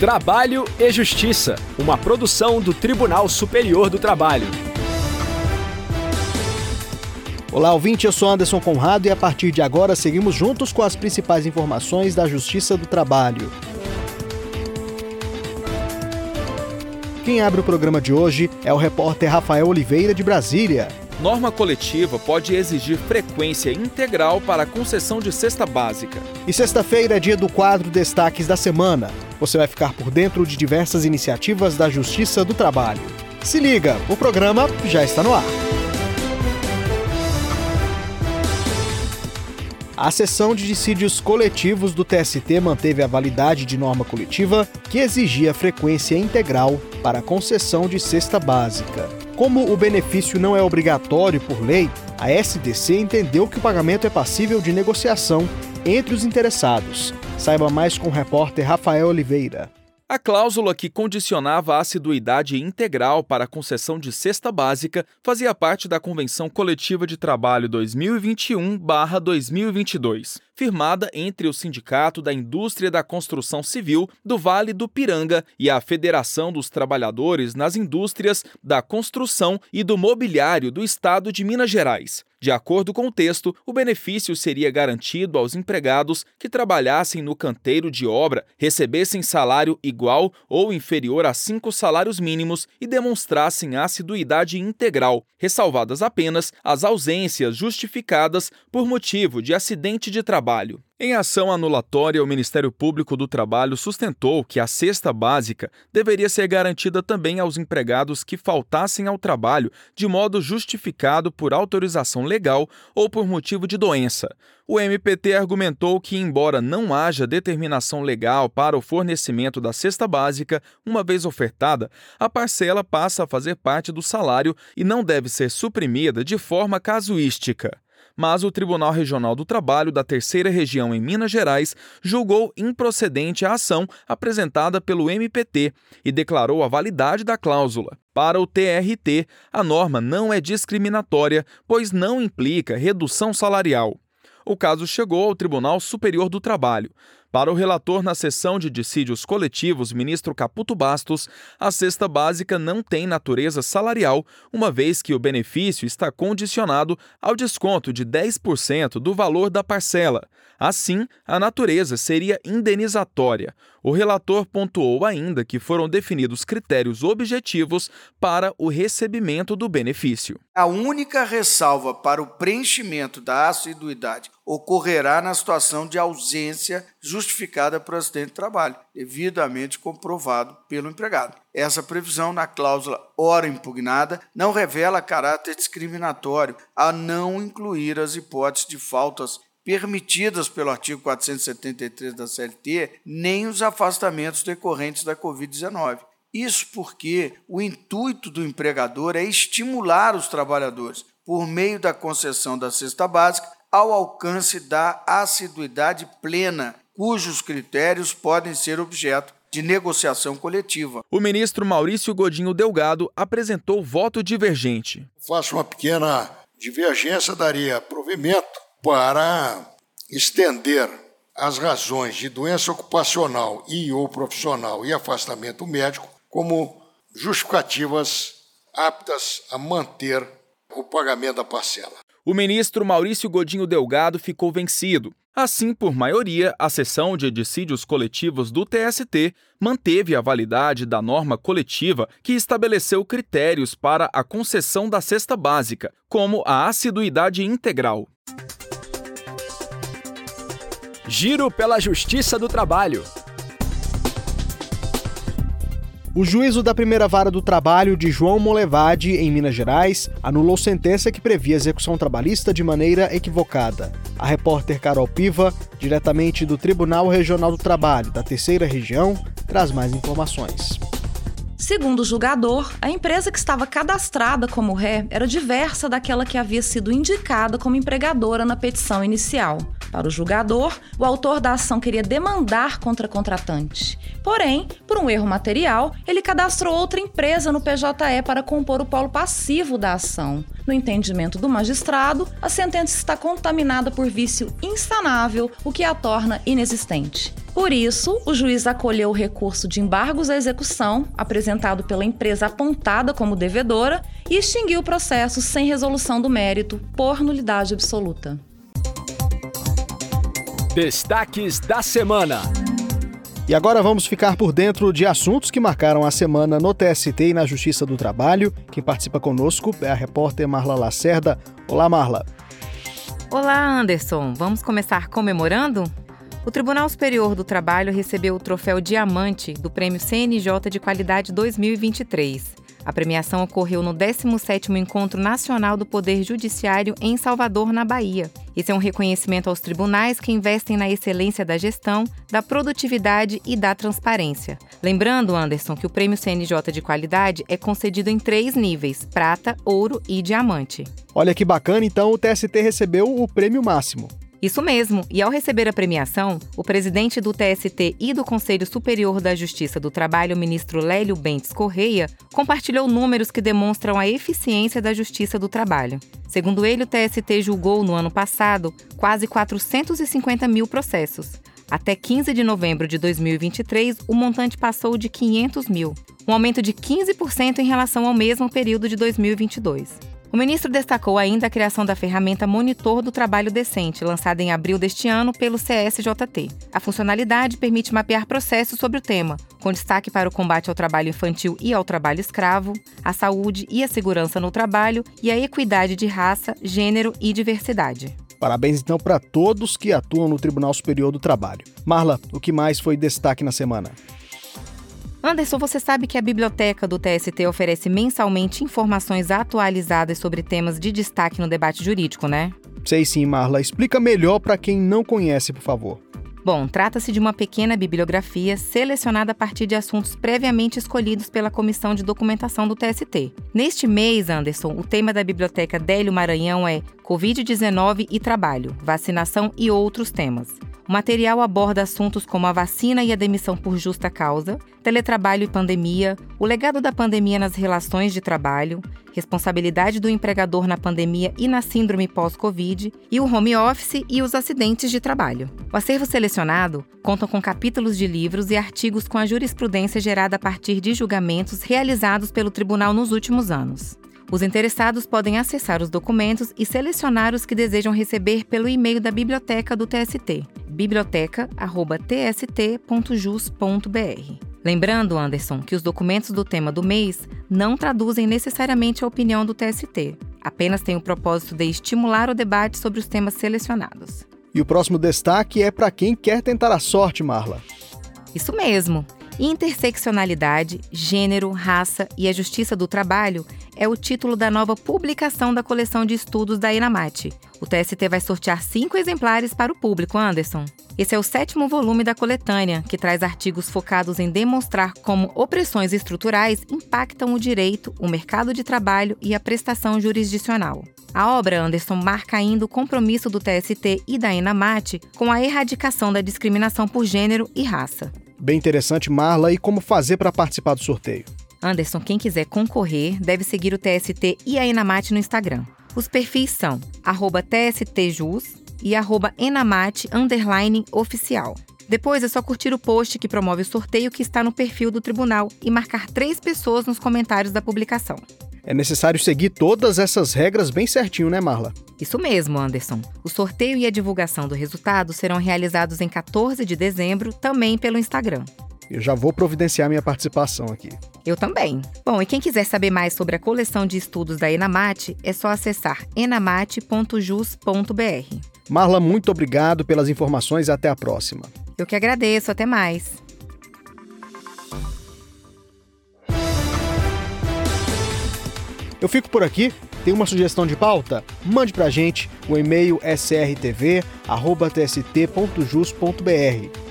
Trabalho e Justiça, uma produção do Tribunal Superior do Trabalho. Olá, ouvinte, eu sou Anderson Conrado e a partir de agora seguimos juntos com as principais informações da Justiça do Trabalho. Quem abre o programa de hoje é o repórter Rafael Oliveira de Brasília. Norma coletiva pode exigir frequência integral para a concessão de cesta básica. E sexta-feira é dia do quadro Destaques da Semana. Você vai ficar por dentro de diversas iniciativas da Justiça do Trabalho. Se liga, o programa já está no ar. A sessão de dissídios coletivos do TST manteve a validade de norma coletiva que exigia frequência integral para a concessão de cesta básica. Como o benefício não é obrigatório por lei, a SDC entendeu que o pagamento é passível de negociação entre os interessados. Saiba mais com o repórter Rafael Oliveira. A cláusula que condicionava a assiduidade integral para a concessão de cesta básica fazia parte da Convenção Coletiva de Trabalho 2021-2022, firmada entre o Sindicato da Indústria da Construção Civil do Vale do Piranga e a Federação dos Trabalhadores nas Indústrias da Construção e do Mobiliário do Estado de Minas Gerais. De acordo com o texto, o benefício seria garantido aos empregados que trabalhassem no canteiro de obra, recebessem salário igual ou inferior a cinco salários mínimos e demonstrassem assiduidade integral, ressalvadas apenas as ausências justificadas por motivo de acidente de trabalho. Em ação anulatória, o Ministério Público do Trabalho sustentou que a cesta básica deveria ser garantida também aos empregados que faltassem ao trabalho de modo justificado por autorização legal ou por motivo de doença. O MPT argumentou que, embora não haja determinação legal para o fornecimento da cesta básica, uma vez ofertada, a parcela passa a fazer parte do salário e não deve ser suprimida de forma casuística mas o Tribunal Regional do Trabalho da Terceira Região em Minas Gerais julgou improcedente a ação apresentada pelo MPT e declarou a validade da cláusula. Para o TRT, a norma não é discriminatória, pois não implica redução salarial. O caso chegou ao Tribunal Superior do Trabalho. Para o relator na sessão de dissídios coletivos, ministro Caputo Bastos, a cesta básica não tem natureza salarial, uma vez que o benefício está condicionado ao desconto de 10% do valor da parcela. Assim, a natureza seria indenizatória. O relator pontuou ainda que foram definidos critérios objetivos para o recebimento do benefício. A única ressalva para o preenchimento da assiduidade ocorrerá na situação de ausência justificada por acidente de trabalho, devidamente comprovado pelo empregado. Essa previsão na cláusula hora impugnada não revela caráter discriminatório a não incluir as hipóteses de faltas permitidas pelo artigo 473 da CLT, nem os afastamentos decorrentes da Covid-19. Isso porque o intuito do empregador é estimular os trabalhadores, por meio da concessão da cesta básica, ao alcance da assiduidade plena, cujos critérios podem ser objeto de negociação coletiva. O ministro Maurício Godinho Delgado apresentou voto divergente. Faço uma pequena divergência, daria provimento para estender as razões de doença ocupacional e ou profissional e afastamento médico como justificativas aptas a manter o pagamento da parcela o ministro Maurício Godinho Delgado ficou vencido. Assim, por maioria, a sessão de dissídios coletivos do TST manteve a validade da norma coletiva que estabeleceu critérios para a concessão da cesta básica, como a assiduidade integral. Giro pela Justiça do Trabalho. O juízo da primeira vara do trabalho de João Molevade, em Minas Gerais, anulou sentença que previa execução trabalhista de maneira equivocada. A repórter Carol Piva, diretamente do Tribunal Regional do Trabalho da Terceira Região, traz mais informações. Segundo o julgador, a empresa que estava cadastrada como ré era diversa daquela que havia sido indicada como empregadora na petição inicial. Para o julgador, o autor da ação queria demandar contra a contratante. Porém, por um erro material, ele cadastrou outra empresa no PJE para compor o polo passivo da ação. No entendimento do magistrado, a sentença está contaminada por vício insanável, o que a torna inexistente. Por isso, o juiz acolheu o recurso de embargos à execução, apresentado pela empresa apontada como devedora, e extinguiu o processo sem resolução do mérito, por nulidade absoluta. Destaques da semana. E agora vamos ficar por dentro de assuntos que marcaram a semana no TST e na Justiça do Trabalho. Quem participa conosco é a repórter Marla Lacerda. Olá, Marla. Olá, Anderson. Vamos começar comemorando? O Tribunal Superior do Trabalho recebeu o troféu Diamante do Prêmio CNJ de Qualidade 2023. A premiação ocorreu no 17º Encontro Nacional do Poder Judiciário em Salvador, na Bahia. Esse é um reconhecimento aos tribunais que investem na excelência da gestão, da produtividade e da transparência. Lembrando, Anderson, que o Prêmio CNJ de Qualidade é concedido em três níveis: prata, ouro e diamante. Olha que bacana, então o TST recebeu o prêmio máximo. Isso mesmo, e ao receber a premiação, o presidente do TST e do Conselho Superior da Justiça do Trabalho, ministro Lélio Bentes Correia, compartilhou números que demonstram a eficiência da Justiça do Trabalho. Segundo ele, o TST julgou no ano passado quase 450 mil processos. Até 15 de novembro de 2023, o montante passou de 500 mil, um aumento de 15% em relação ao mesmo período de 2022. O ministro destacou ainda a criação da ferramenta Monitor do Trabalho Decente, lançada em abril deste ano pelo CSJT. A funcionalidade permite mapear processos sobre o tema, com destaque para o combate ao trabalho infantil e ao trabalho escravo, a saúde e a segurança no trabalho e a equidade de raça, gênero e diversidade. Parabéns então para todos que atuam no Tribunal Superior do Trabalho. Marla, o que mais foi destaque na semana? Anderson, você sabe que a biblioteca do TST oferece mensalmente informações atualizadas sobre temas de destaque no debate jurídico, né? Sei sim, Marla. Explica melhor para quem não conhece, por favor. Bom, trata-se de uma pequena bibliografia selecionada a partir de assuntos previamente escolhidos pela Comissão de Documentação do TST. Neste mês, Anderson, o tema da Biblioteca Délio Maranhão é Covid-19 e Trabalho, Vacinação e outros temas. O material aborda assuntos como a vacina e a demissão por justa causa, teletrabalho e pandemia, o legado da pandemia nas relações de trabalho, responsabilidade do empregador na pandemia e na síndrome pós-Covid, e o home office e os acidentes de trabalho. O acervo selecionado conta com capítulos de livros e artigos com a jurisprudência gerada a partir de julgamentos realizados pelo tribunal nos últimos anos. Os interessados podem acessar os documentos e selecionar os que desejam receber pelo e-mail da biblioteca do TST, biblioteca.tst.jus.br. Lembrando, Anderson, que os documentos do tema do mês não traduzem necessariamente a opinião do TST, apenas têm o propósito de estimular o debate sobre os temas selecionados. E o próximo destaque é para quem quer tentar a sorte, Marla. Isso mesmo. Interseccionalidade, Gênero, Raça e a Justiça do Trabalho é o título da nova publicação da coleção de estudos da Enamate. O TST vai sortear cinco exemplares para o público, Anderson. Esse é o sétimo volume da coletânea, que traz artigos focados em demonstrar como opressões estruturais impactam o direito, o mercado de trabalho e a prestação jurisdicional. A obra, Anderson, marca ainda o compromisso do TST e da Enamate com a erradicação da discriminação por gênero e raça. Bem interessante, Marla. E como fazer para participar do sorteio? Anderson, quem quiser concorrer deve seguir o TST e a Enamate no Instagram. Os perfis são TSTJus e Enamate oficial. Depois é só curtir o post que promove o sorteio que está no perfil do tribunal e marcar três pessoas nos comentários da publicação. É necessário seguir todas essas regras bem certinho, né, Marla? Isso mesmo, Anderson. O sorteio e a divulgação do resultado serão realizados em 14 de dezembro, também pelo Instagram. Eu já vou providenciar minha participação aqui. Eu também. Bom, e quem quiser saber mais sobre a coleção de estudos da Enamate, é só acessar enamate.jus.br. Marla, muito obrigado pelas informações e até a próxima. Eu que agradeço, até mais. Eu fico por aqui. Tem uma sugestão de pauta? Mande pra gente. O e-mail é.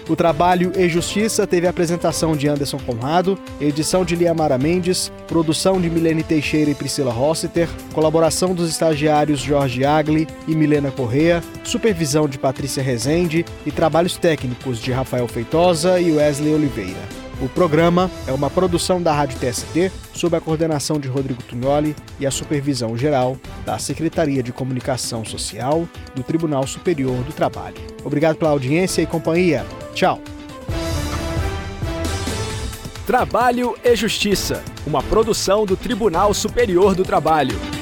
O trabalho e Justiça teve a apresentação de Anderson Conrado, edição de Liamara Mendes, produção de Milene Teixeira e Priscila Rossiter, colaboração dos estagiários Jorge Agli e Milena Correa, supervisão de Patrícia Rezende e trabalhos técnicos de Rafael Feitosa e Wesley Oliveira. O programa é uma produção da Rádio TST, sob a coordenação de Rodrigo Tugnoli e a supervisão geral da Secretaria de Comunicação Social do Tribunal Superior do Trabalho. Obrigado pela audiência e companhia. Tchau. Trabalho e Justiça, uma produção do Tribunal Superior do Trabalho.